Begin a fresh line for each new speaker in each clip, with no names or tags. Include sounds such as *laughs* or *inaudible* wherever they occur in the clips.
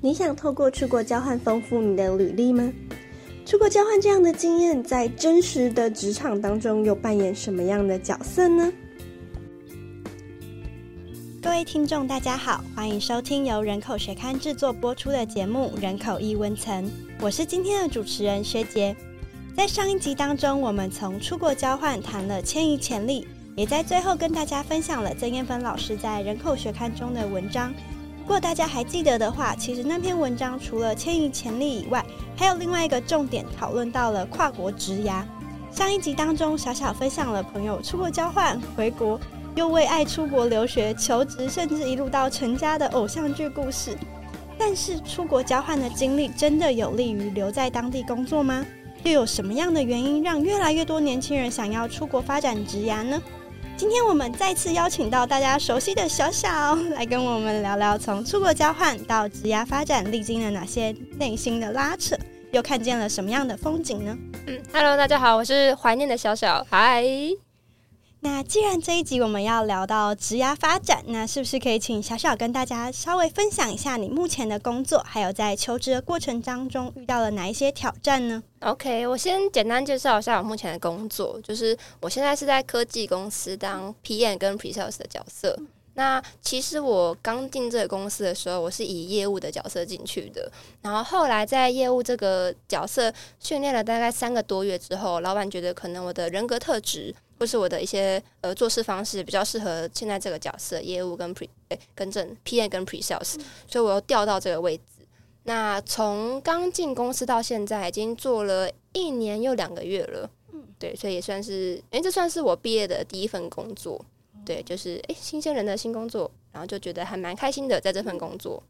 你想透过出国交换丰富你的履历吗？出国交换这样的经验，在真实的职场当中又扮演什么样的角色呢？
各位听众，大家好，欢迎收听由人口学刊制作播出的节目《人口一温层》，我是今天的主持人薛杰。在上一集当中，我们从出国交换谈了迁移潜力，也在最后跟大家分享了曾艳芬老师在人口学刊中的文章。如果大家还记得的话，其实那篇文章除了迁移潜力以外，还有另外一个重点讨论到了跨国职涯。上一集当中，小小分享了朋友出国交换回国，又为爱出国留学、求职，甚至一路到成家的偶像剧故事。但是，出国交换的经历真的有利于留在当地工作吗？又有什么样的原因让越来越多年轻人想要出国发展职涯呢？今天我们再次邀请到大家熟悉的小小来跟我们聊聊，从出国交换到职涯发展，历经了哪些内心的拉扯，又看见了什么样的风景呢？
嗯，Hello，大家好，我是怀念的小小，嗨。
那既然这一集我们要聊到职涯发展，那是不是可以请小小跟大家稍微分享一下你目前的工作，还有在求职的过程当中遇到了哪一些挑战呢
？OK，我先简单介绍一下我目前的工作，就是我现在是在科技公司当 PM 跟 Pre-sales 的角色。那其实我刚进这个公司的时候，我是以业务的角色进去的，然后后来在业务这个角色训练了大概三个多月之后，老板觉得可能我的人格特质。或是我的一些呃做事方式比较适合现在这个角色，业务跟 pre 跟正 PM 跟 pre sales，所以我又调到这个位置。那从刚进公司到现在，已经做了一年又两个月了。嗯，对，所以也算是，哎，这算是我毕业的第一份工作。对，就是哎，新鲜人的新工作，然后就觉得还蛮开心的，在这份工作。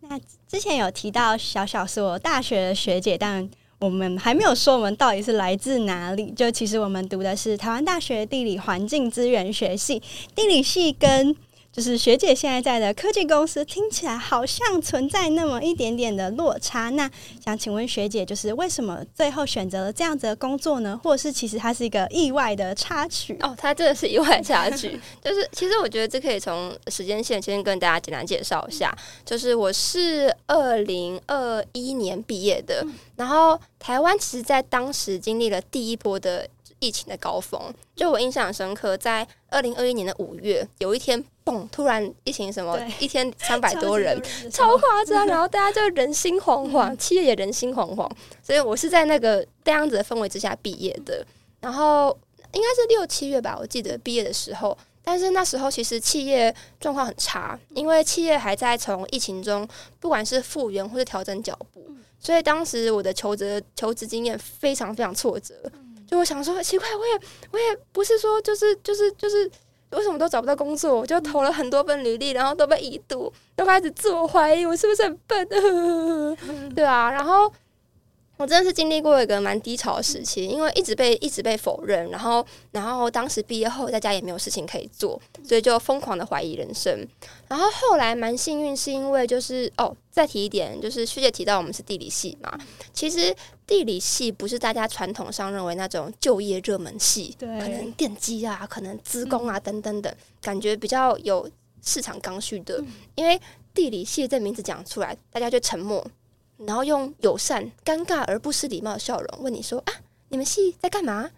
那之前有提到小小是我大学的学姐，但。我们还没有说我们到底是来自哪里。就其实我们读的是台湾大学地理环境资源学系，地理系跟。就是学姐现在在的科技公司，听起来好像存在那么一点点的落差。那想请问学姐，就是为什么最后选择了这样子的工作呢？或者是其实它是一个意外的插曲？
哦，它真的是意外插曲。就是其实我觉得这可以从时间线先跟大家简单介绍一下。就是我是二零二一年毕业的，然后台湾其实在当时经历了第一波的。疫情的高峰，就我印象深刻，在二零二一年的五月，有一天，嘣，突然疫情什么，一天三百多人，*laughs* 超夸张，然后大家就人心惶惶，企业也人心惶惶，所以我是在那个这样子的氛围之下毕业的。然后应该是六七月吧，我记得毕业的时候，但是那时候其实企业状况很差，因为企业还在从疫情中，不管是复原或者调整脚步，所以当时我的求职求职经验非常非常挫折。就我想说，奇怪，我也我也不是说就是就是就是为什么都找不到工作，我就投了很多份履历，然后都被已读，都开始自我怀疑，我是不是很笨？*laughs* 对啊，然后。我真的是经历过一个蛮低潮的时期，因为一直被一直被否认，然后然后当时毕业后在家也没有事情可以做，所以就疯狂的怀疑人生。然后后来蛮幸运，是因为就是哦，再提一点，就是学姐提到我们是地理系嘛，其实地理系不是大家传统上认为那种就业热门系，
对，
可能电机啊，可能资工啊等等等，感觉比较有市场刚需的。因为地理系这名字讲出来，大家就沉默。然后用友善、尴尬而不失礼貌的笑容问你说：“啊，你们系在干嘛？”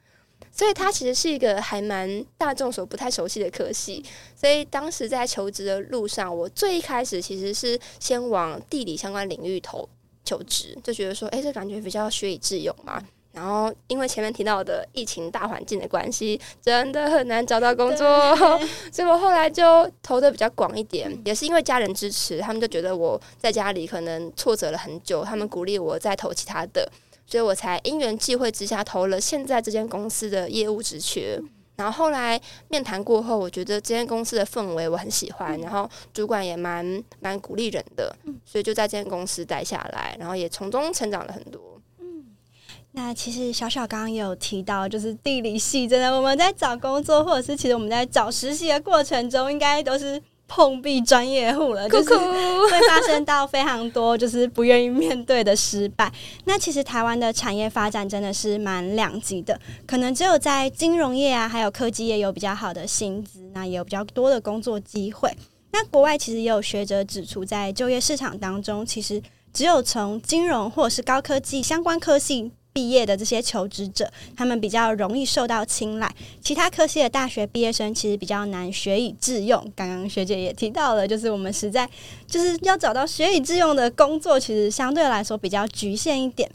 所以它其实是一个还蛮大众所不太熟悉的科系。所以当时在求职的路上，我最一开始其实是先往地理相关领域投求职，就觉得说：“哎，这感觉比较学以致用嘛。”然后，因为前面提到的疫情大环境的关系，真的很难找到工作，*laughs* 所以我后来就投的比较广一点。也是因为家人支持，他们就觉得我在家里可能挫折了很久，他们鼓励我再投其他的，所以我才因缘际会之下投了现在这间公司的业务职缺。然后后来面谈过后，我觉得这间公司的氛围我很喜欢，然后主管也蛮蛮鼓励人的，所以就在这间公司待下来，然后也从中成长了很多。
那其实小小刚刚也有提到，就是地理系真的，我们在找工作，或者是其实我们在找实习的过程中，应该都是碰壁专业户了，就是会发生到非常多就是不愿意面对的失败。那其实台湾的产业发展真的是蛮两极的，可能只有在金融业啊，还有科技业有比较好的薪资，那也有比较多的工作机会。那国外其实也有学者指出，在就业市场当中，其实只有从金融或者是高科技相关科系。毕业的这些求职者，他们比较容易受到青睐。其他科系的大学毕业生其实比较难学以致用。刚刚学姐也提到了，就是我们实在就是要找到学以致用的工作，其实相对来说比较局限一点。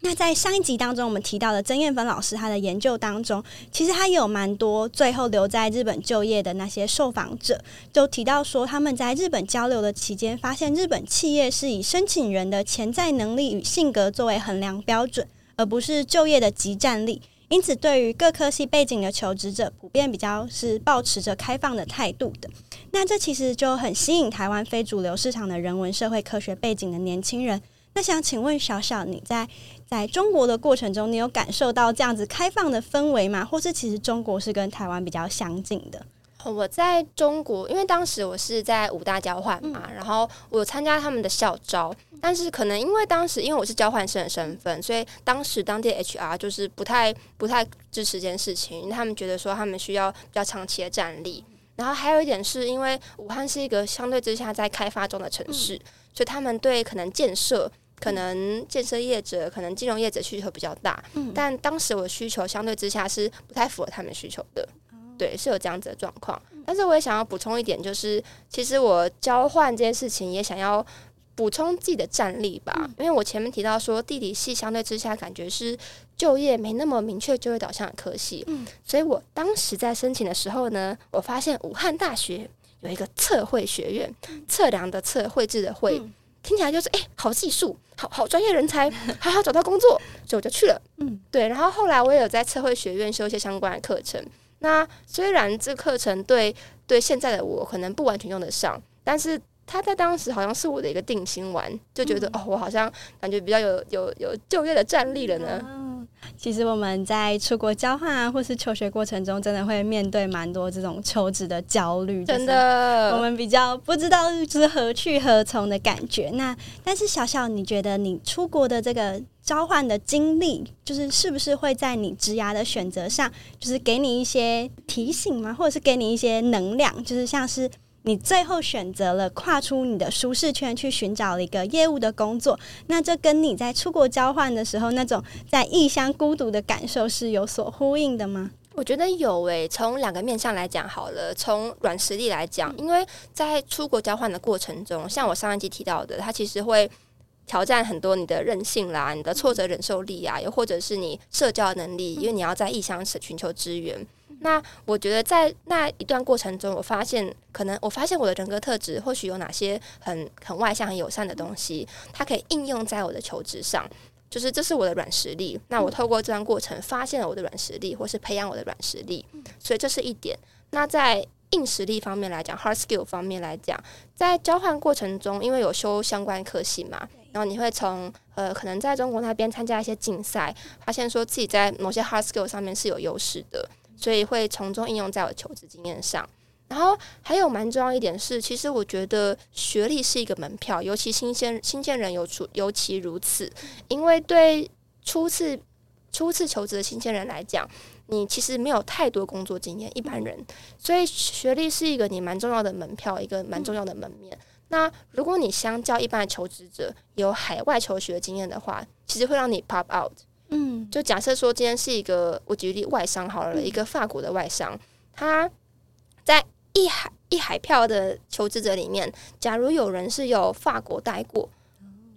那在上一集当中，我们提到的曾艳芬老师，他的研究当中，其实他也有蛮多最后留在日本就业的那些受访者，都提到说，他们在日本交流的期间，发现日本企业是以申请人的潜在能力与性格作为衡量标准。而不是就业的集战力，因此对于各科系背景的求职者，普遍比较是保持着开放的态度的。那这其实就很吸引台湾非主流市场的人文社会科学背景的年轻人。那想请问小小，你在在中国的过程中，你有感受到这样子开放的氛围吗？或是其实中国是跟台湾比较相近的？
我在中国，因为当时我是在武大交换嘛，然后我参加他们的校招，但是可能因为当时因为我是交换生的身份，所以当时当地 HR 就是不太不太支持这件事情，因为他们觉得说他们需要比较长期的战力。然后还有一点是因为武汉是一个相对之下在开发中的城市，所以他们对可能建设、可能建设业者、可能金融业者需求比较大。但当时我的需求相对之下是不太符合他们需求的。对，是有这样子的状况，但是我也想要补充一点，就是其实我交换这件事情也想要补充自己的战力吧，因为我前面提到说地理系相对之下感觉是就业没那么明确就业导向的科系，嗯，所以我当时在申请的时候呢，我发现武汉大学有一个测绘学院，测量的测绘制的绘，听起来就是哎，好技术，好好专业人才，好好找到工作，所以我就去了，嗯，对，然后后来我也有在测绘学院修一些相关的课程。那虽然这课程对对现在的我可能不完全用得上，但是他在当时好像是我的一个定心丸，就觉得哦，我好像感觉比较有有有就业的战力了呢。
其实我们在出国交换啊，或是求学过程中，真的会面对蛮多这种求职的焦虑。
真的，
我们比较不知道是何去何从的感觉。那但是小小，你觉得你出国的这个交换的经历，就是是不是会在你职涯的选择上，就是给你一些提醒吗？或者是给你一些能量？就是像是。你最后选择了跨出你的舒适圈，去寻找了一个业务的工作，那这跟你在出国交换的时候那种在异乡孤独的感受是有所呼应的吗？
我觉得有诶，从两个面向来讲好了，从软实力来讲，因为在出国交换的过程中，像我上一集提到的，它其实会挑战很多你的韧性啦、你的挫折忍受力啊，又或者是你社交能力，因为你要在异乡寻求资源。那我觉得在那一段过程中，我发现可能我发现我的人格特质或许有哪些很很外向、很友善的东西，它可以应用在我的求职上，就是这是我的软实力。那我透过这段过程发现了我的软实力，或是培养我的软实力，所以这是一点。那在硬实力方面来讲，hard skill 方面来讲，在交换过程中，因为有修相关科系嘛，然后你会从呃可能在中国那边参加一些竞赛，发现说自己在某些 hard skill 上面是有优势的。所以会从中应用在我求职经验上，然后还有蛮重要一点是，其实我觉得学历是一个门票，尤其新鲜新鲜人尤出尤其如此，因为对初次初次求职的新鲜人来讲，你其实没有太多工作经验，一般人，所以学历是一个你蛮重要的门票，一个蛮重要的门面。那如果你相较一般的求职者有海外求学经验的话，其实会让你 pop out。嗯，就假设说今天是一个我举例外商好了，一个法国的外商，他在一海一海票的求职者里面，假如有人是有法国待过，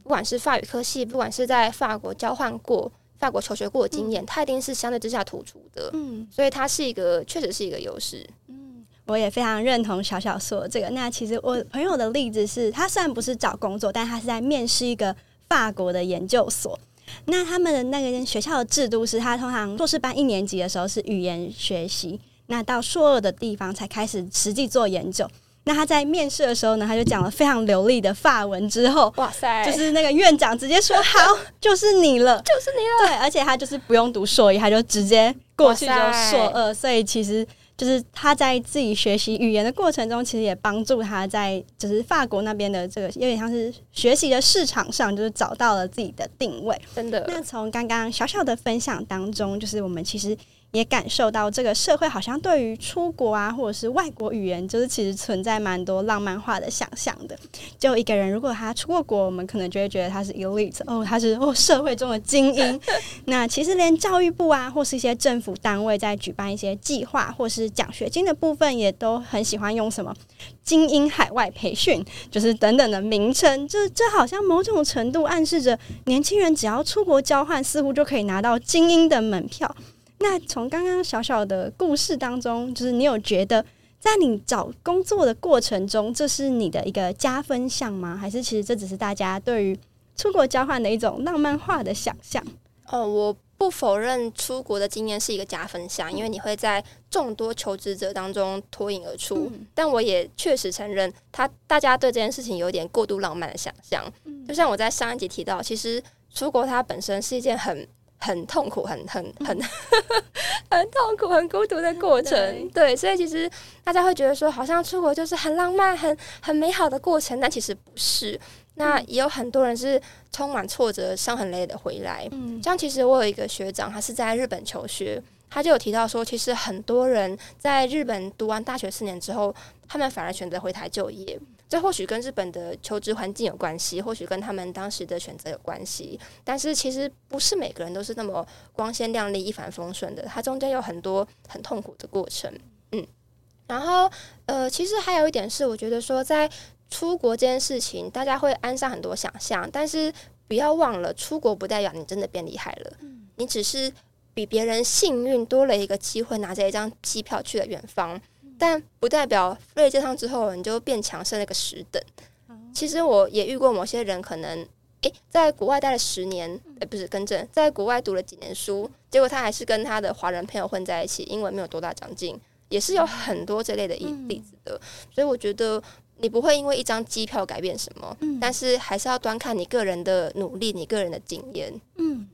不管是法语科系，不管是在法国交换过、法国求学过的经验，他一定是相对之下突出的。嗯，所以它是一个确实是一个优势。
嗯，我也非常认同小小说的这个。那其实我朋友的例子是，他虽然不是找工作，但他是在面试一个法国的研究所。那他们的那个学校的制度是，他通常硕士班一年级的时候是语言学习，那到硕二的地方才开始实际做研究。那他在面试的时候呢，他就讲了非常流利的法文，之后哇塞，就是那个院长直接说好，*laughs* 就是你了，
就是你了。
对，而且他就是不用读硕一，他就直接过去就硕二，所以其实。就是他在自己学习语言的过程中，其实也帮助他在就是法国那边的这个有点像是学习的市场上，就是找到了自己的定位。
真的。
那从刚刚小小的分享当中，就是我们其实也感受到这个社会好像对于出国啊，或者是外国语言，就是其实存在蛮多浪漫化的想象的。就一个人，如果他出过国，我们可能就会觉得他是 elite 哦，他是 *laughs* 哦社会中的精英。*laughs* 那其实连教育部啊，或是一些政府单位在举办一些计划或是奖学金的部分，也都很喜欢用什么精英海外培训，就是等等的名称。这这好像某种程度暗示着年轻人只要出国交换，似乎就可以拿到精英的门票。那从刚刚小小的故事当中，就是你有觉得在你找工作的过程中，这是你的一个加分项吗？还是其实这只是大家对于出国交换的一种浪漫化的想象？
哦，我不否认出国的经验是一个加分项，因为你会在众多求职者当中脱颖而出。但我也确实承认，他大家对这件事情有点过度浪漫的想象。就像我在上一集提到，其实出国它本身是一件很。很痛苦，很很很 *laughs* 很痛苦，很孤独的过程。对，所以其实大家会觉得说，好像出国就是很浪漫、很很美好的过程，但其实不是。那也有很多人是充满挫折、伤痕累累的回来。嗯，像其实我有一个学长，他是在日本求学，他就有提到说，其实很多人在日本读完大学四年之后，他们反而选择回台就业。这或许跟日本的求职环境有关系，或许跟他们当时的选择有关系。但是其实不是每个人都是那么光鲜亮丽、一帆风顺的，它中间有很多很痛苦的过程。嗯，然后呃，其实还有一点是，我觉得说在出国这件事情，大家会安上很多想象，但是不要忘了，出国不代表你真的变厉害了，你只是比别人幸运多了一个机会，拿着一张机票去了远方。但不代表飞了这趟之后你就变强，剩那个十等。其实我也遇过某些人，可能诶，在国外待了十年，诶，不是更正，在国外读了几年书，结果他还是跟他的华人朋友混在一起，英文没有多大长进，也是有很多这类的例子的。所以我觉得你不会因为一张机票改变什么，但是还是要端看你个人的努力，你个人的经验。
嗯，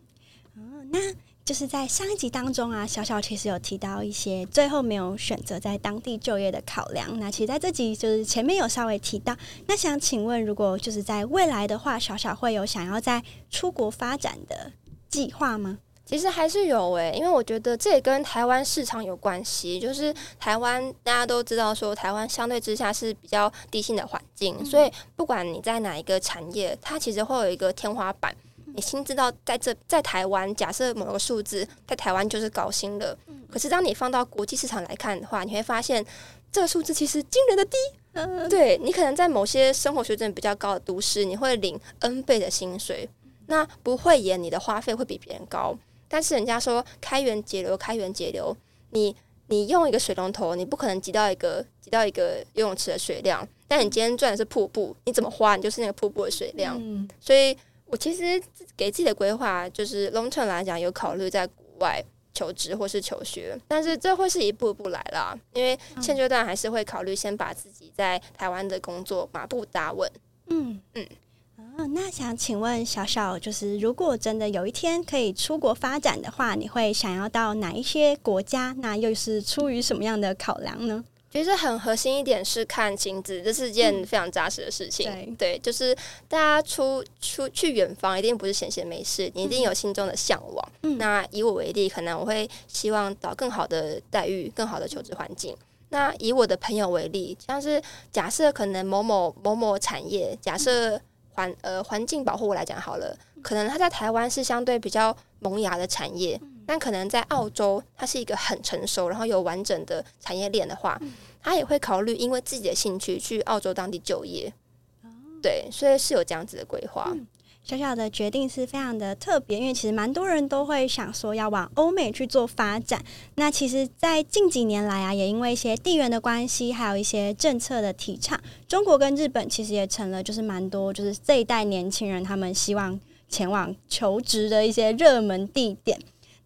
哦，那。就是在上一集当中啊，小小其实有提到一些最后没有选择在当地就业的考量。那其实在这集就是前面有稍微提到。那想请问，如果就是在未来的话，小小会有想要在出国发展的计划吗？
其实还是有诶，因为我觉得这也跟台湾市场有关系。就是台湾大家都知道，说台湾相对之下是比较低薪的环境，所以不管你在哪一个产业，它其实会有一个天花板。你心知道，在这在台湾，假设某个数字在台湾就是高薪了。可是当你放到国际市场来看的话，你会发现这个数字其实惊人的低。嗯，对你可能在某些生活水准比较高的都市，你会领 N 倍的薪水。那不会演你的花费会比别人高。但是人家说开源节流，开源节流，你你用一个水龙头，你不可能挤到一个挤到一个游泳池的水量。但你今天赚的是瀑布，你怎么花，你就是那个瀑布的水量。所以。我其实给自己的规划就是 long term 来讲，有考虑在国外求职或是求学，但是这会是一步一步来啦。因为现阶段还是会考虑先把自己在台湾的工作马步打稳。嗯
嗯啊，那想请问小小，就是如果真的有一天可以出国发展的话，你会想要到哪一些国家？那又是出于什么样的考量呢？
其实很核心一点是看亲子，这是件非常扎实的事情。对，就是大家出出去远方，一定不是闲闲没事，你一定有心中的向往。那以我为例，可能我会希望找更好的待遇、更好的求职环境。那以我的朋友为例，像是假设可能某某某某产业，假设环呃环境保护来讲好了，可能他在台湾是相对比较萌芽的产业。但可能在澳洲，它是一个很成熟，然后有完整的产业链的话，他也会考虑因为自己的兴趣去澳洲当地就业。对，所以是有这样子的规划。
小小的决定是非常的特别，因为其实蛮多人都会想说要往欧美去做发展。那其实，在近几年来啊，也因为一些地缘的关系，还有一些政策的提倡，中国跟日本其实也成了就是蛮多就是这一代年轻人他们希望前往求职的一些热门地点。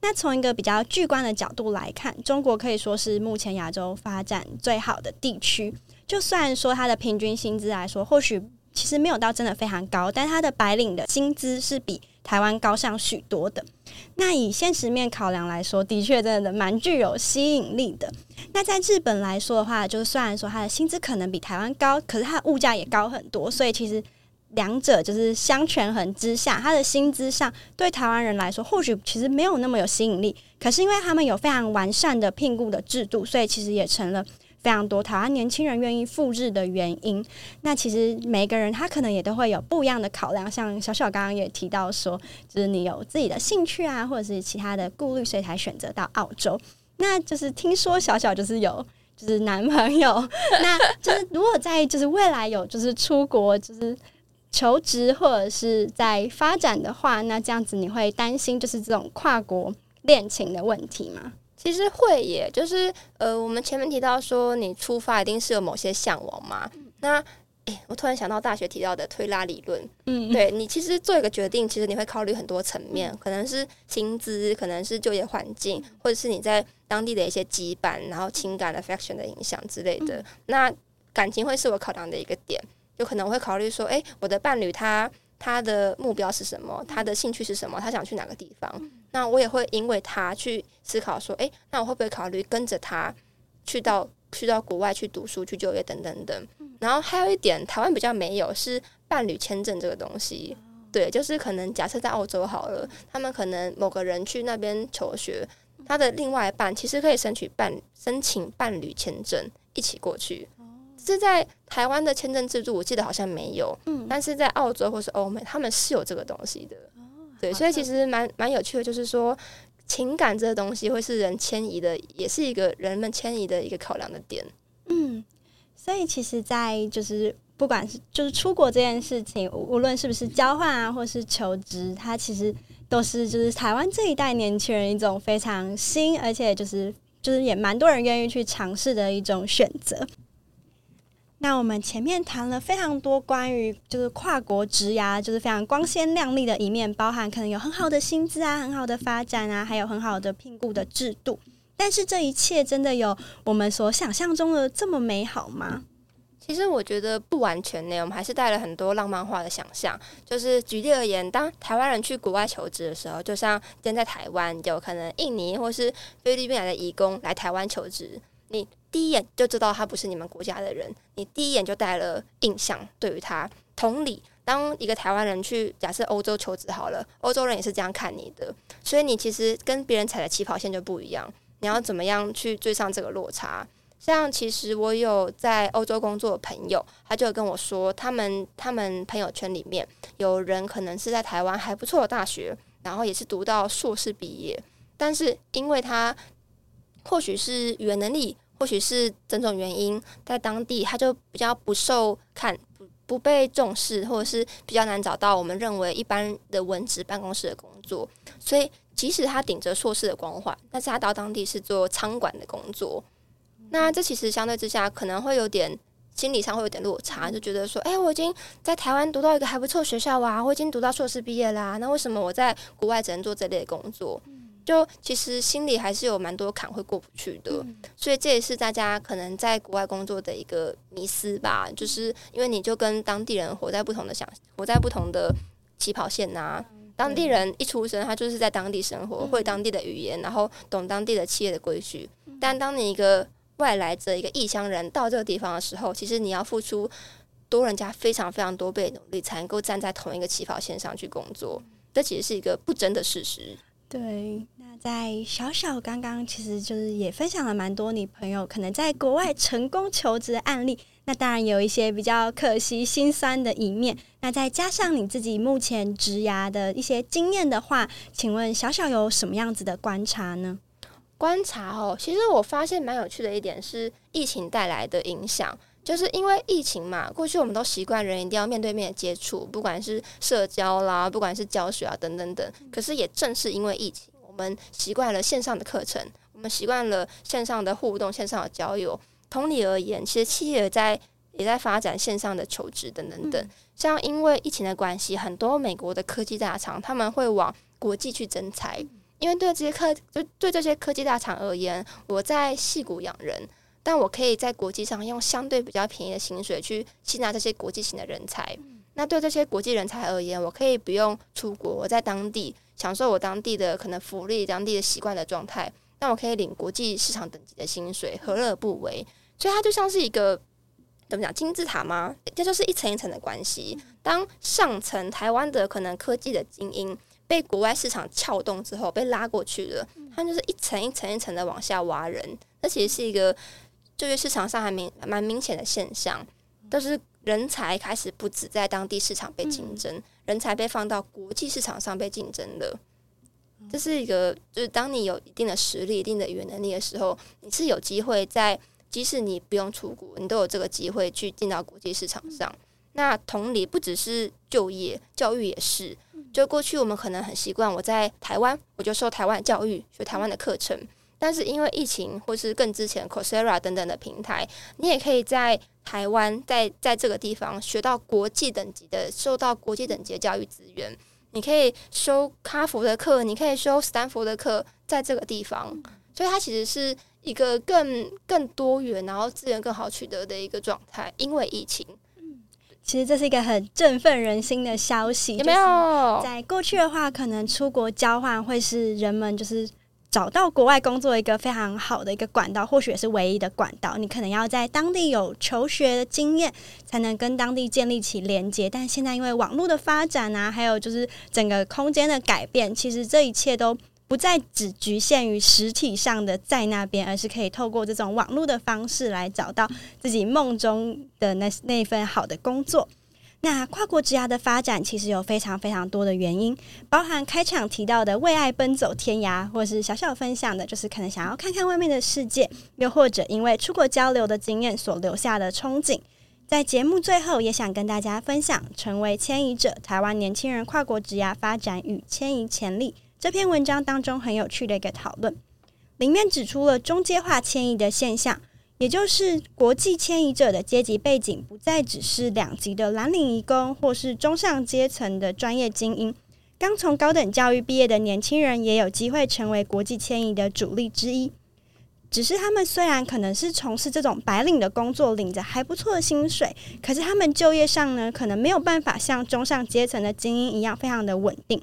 那从一个比较巨观的角度来看，中国可以说是目前亚洲发展最好的地区。就算说它的平均薪资来说，或许其实没有到真的非常高，但它的白领的薪资是比台湾高上许多的。那以现实面考量来说，的确真的蛮具有吸引力的。那在日本来说的话，就是虽然说它的薪资可能比台湾高，可是它的物价也高很多，所以其实。两者就是相权衡之下，他的薪资上对台湾人来说，或许其实没有那么有吸引力。可是因为他们有非常完善的聘雇的制度，所以其实也成了非常多台湾年轻人愿意赴日的原因。那其实每个人他可能也都会有不一样的考量，像小小刚刚也提到说，就是你有自己的兴趣啊，或者是其他的顾虑，所以才选择到澳洲。那就是听说小小就是有就是男朋友，那就是如果在就是未来有就是出国就是求职或者是在发展的话，那这样子你会担心就是这种跨国恋情的问题吗？
其实会耶，就是呃，我们前面提到说你出发一定是有某些向往嘛，那。哎，我突然想到大学提到的推拉理论。嗯，对你其实做一个决定，其实你会考虑很多层面，可能是薪资，可能是就业环境，或者是你在当地的一些羁绊，然后情感的 affection 的影响之类的。那感情会是我考量的一个点，就可能会考虑说，哎，我的伴侣他他的目标是什么？他的兴趣是什么？他想去哪个地方？那我也会因为他去思考说，哎，那我会不会考虑跟着他去到去到国外去读书、去就业等等等。然后还有一点，台湾比较没有是伴侣签证这个东西。对，就是可能假设在澳洲好了，他们可能某个人去那边求学，他的另外一半其实可以申请伴申请伴侣签证一起过去。是在台湾的签证制度，我记得好像没有。嗯，但是在澳洲或是欧美，他们是有这个东西的。对，所以其实蛮蛮有趣的，就是说情感这个东西会是人迁移的，也是一个人们迁移的一个考量的点。嗯。
所以，其实，在就是不管是就是出国这件事情，无论是不是交换啊，或是求职，它其实都是就是台湾这一代年轻人一种非常新，而且就是就是也蛮多人愿意去尝试的一种选择。那我们前面谈了非常多关于就是跨国职涯，就是非常光鲜亮丽的一面，包含可能有很好的薪资啊，很好的发展啊，还有很好的聘雇的制度。但是这一切真的有我们所想象中的这么美好吗？
其实我觉得不完全呢，我们还是带了很多浪漫化的想象。就是举例而言，当台湾人去国外求职的时候，就像今天在台湾，有可能印尼或是菲律宾来的移工来台湾求职，你第一眼就知道他不是你们国家的人，你第一眼就带了印象对于他。同理，当一个台湾人去假设欧洲求职好了，欧洲人也是这样看你的，所以你其实跟别人踩的起跑线就不一样。你要怎么样去追上这个落差？像其实我有在欧洲工作的朋友，他就跟我说，他们他们朋友圈里面有人可能是在台湾还不错的大学，然后也是读到硕士毕业，但是因为他或许是语言能力，或许是种种原因，在当地他就比较不受看，不被重视，或者是比较难找到我们认为一般的文职办公室的工作，所以。即使他顶着硕士的光环，但是他到当地是做仓管的工作，那这其实相对之下可能会有点心理上会有点落差，就觉得说，哎，我已经在台湾读到一个还不错学校啊，我已经读到硕士毕业啦，那为什么我在国外只能做这类工作？就其实心里还是有蛮多坎会过不去的，所以这也是大家可能在国外工作的一个迷思吧，就是因为你就跟当地人活在不同的想，活在不同的起跑线呐。当地人一出生，他就是在当地生活，会当地的语言，然后懂当地的企业的规矩。但当你一个外来者、一个异乡人到这个地方的时候，其实你要付出多人家非常非常多倍努力，才能够站在同一个起跑线上去工作。这其实是一个不争的事实。
对，那在小小刚刚其实就是也分享了蛮多你朋友可能在国外成功求职的案例。那当然有一些比较可惜、心酸的一面。那再加上你自己目前职涯的一些经验的话，请问小小有什么样子的观察呢？
观察哦，其实我发现蛮有趣的一点是疫情带来的影响，就是因为疫情嘛，过去我们都习惯人一定要面对面接触，不管是社交啦，不管是教学啊等等等。可是也正是因为疫情，们习惯了线上的课程，我们习惯了线上的互动、线上的交友。同理而言，其实企业在也在发展线上的求职等等等。像因为疫情的关系，很多美国的科技大厂他们会往国际去增才，因为对这些科就对这些科技大厂而言，我在戏谷养人，但我可以在国际上用相对比较便宜的薪水去吸纳这些国际型的人才。那对这些国际人才而言，我可以不用出国，我在当地享受我当地的可能福利、当地的习惯的状态。那我可以领国际市场等级的薪水，何乐而不为？所以它就像是一个怎么讲金字塔吗？这就是一层一层的关系。当上层台湾的可能科技的精英被国外市场撬动之后，被拉过去了，他们就是一层一层一层的往下挖人。那其实是一个就业市场上还明蛮明显的现象，但是人才开始不止在当地市场被竞争，人才被放到国际市场上被竞争了。这是一个，就是当你有一定的实力、一定的语言能力的时候，你是有机会在，即使你不用出国，你都有这个机会去进到国际市场上。那同理，不只是就业、教育也是。就过去我们可能很习惯，我在台湾我就受台湾教育，学台湾的课程。但是因为疫情，或是更之前 Coursera 等等的平台，你也可以在台湾，在在这个地方学到国际等级的，受到国际等级的教育资源。你可以修哈佛的课，你可以修斯坦福的课，在这个地方，所以它其实是一个更更多元，然后资源更好取得的一个状态。因为疫情，
其实这是一个很振奋人心的消息。
有没有？
在过去的话，可能出国交换会是人们就是。找到国外工作一个非常好的一个管道，或许也是唯一的管道。你可能要在当地有求学的经验，才能跟当地建立起连接。但现在因为网络的发展啊，还有就是整个空间的改变，其实这一切都不再只局限于实体上的在那边，而是可以透过这种网络的方式来找到自己梦中的那那份好的工作。那跨国职涯的发展其实有非常非常多的原因，包含开场提到的为爱奔走天涯，或是小小分享的，就是可能想要看看外面的世界，又或者因为出国交流的经验所留下的憧憬。在节目最后，也想跟大家分享《成为迁移者：台湾年轻人跨国职涯发展与迁移潜力》这篇文章当中很有趣的一个讨论，里面指出了中介化迁移的现象。也就是国际迁移者的阶级背景不再只是两级的蓝领移工，或是中上阶层的专业精英。刚从高等教育毕业的年轻人也有机会成为国际迁移的主力之一。只是他们虽然可能是从事这种白领的工作，领着还不错的薪水，可是他们就业上呢，可能没有办法像中上阶层的精英一样非常的稳定。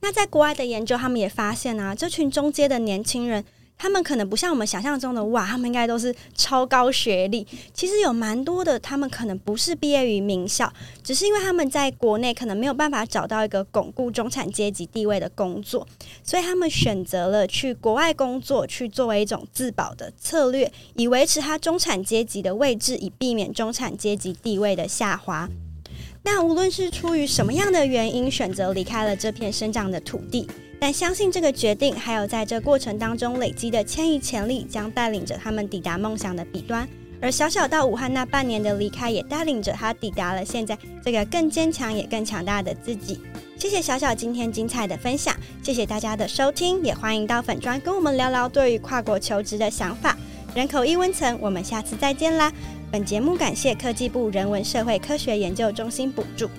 那在国外的研究，他们也发现啊，这群中阶的年轻人。他们可能不像我们想象中的哇，他们应该都是超高学历。其实有蛮多的，他们可能不是毕业于名校，只是因为他们在国内可能没有办法找到一个巩固中产阶级地位的工作，所以他们选择了去国外工作，去作为一种自保的策略，以维持他中产阶级的位置，以避免中产阶级地位的下滑。那无论是出于什么样的原因，选择离开了这片生长的土地。但相信这个决定，还有在这过程当中累积的迁移潜力，将带领着他们抵达梦想的彼端。而小小到武汉那半年的离开，也带领着他抵达了现在这个更坚强也更强大的自己。谢谢小小今天精彩的分享，谢谢大家的收听，也欢迎到粉砖跟我们聊聊对于跨国求职的想法。人口一温层，我们下次再见啦！本节目感谢科技部人文社会科学研究中心补助。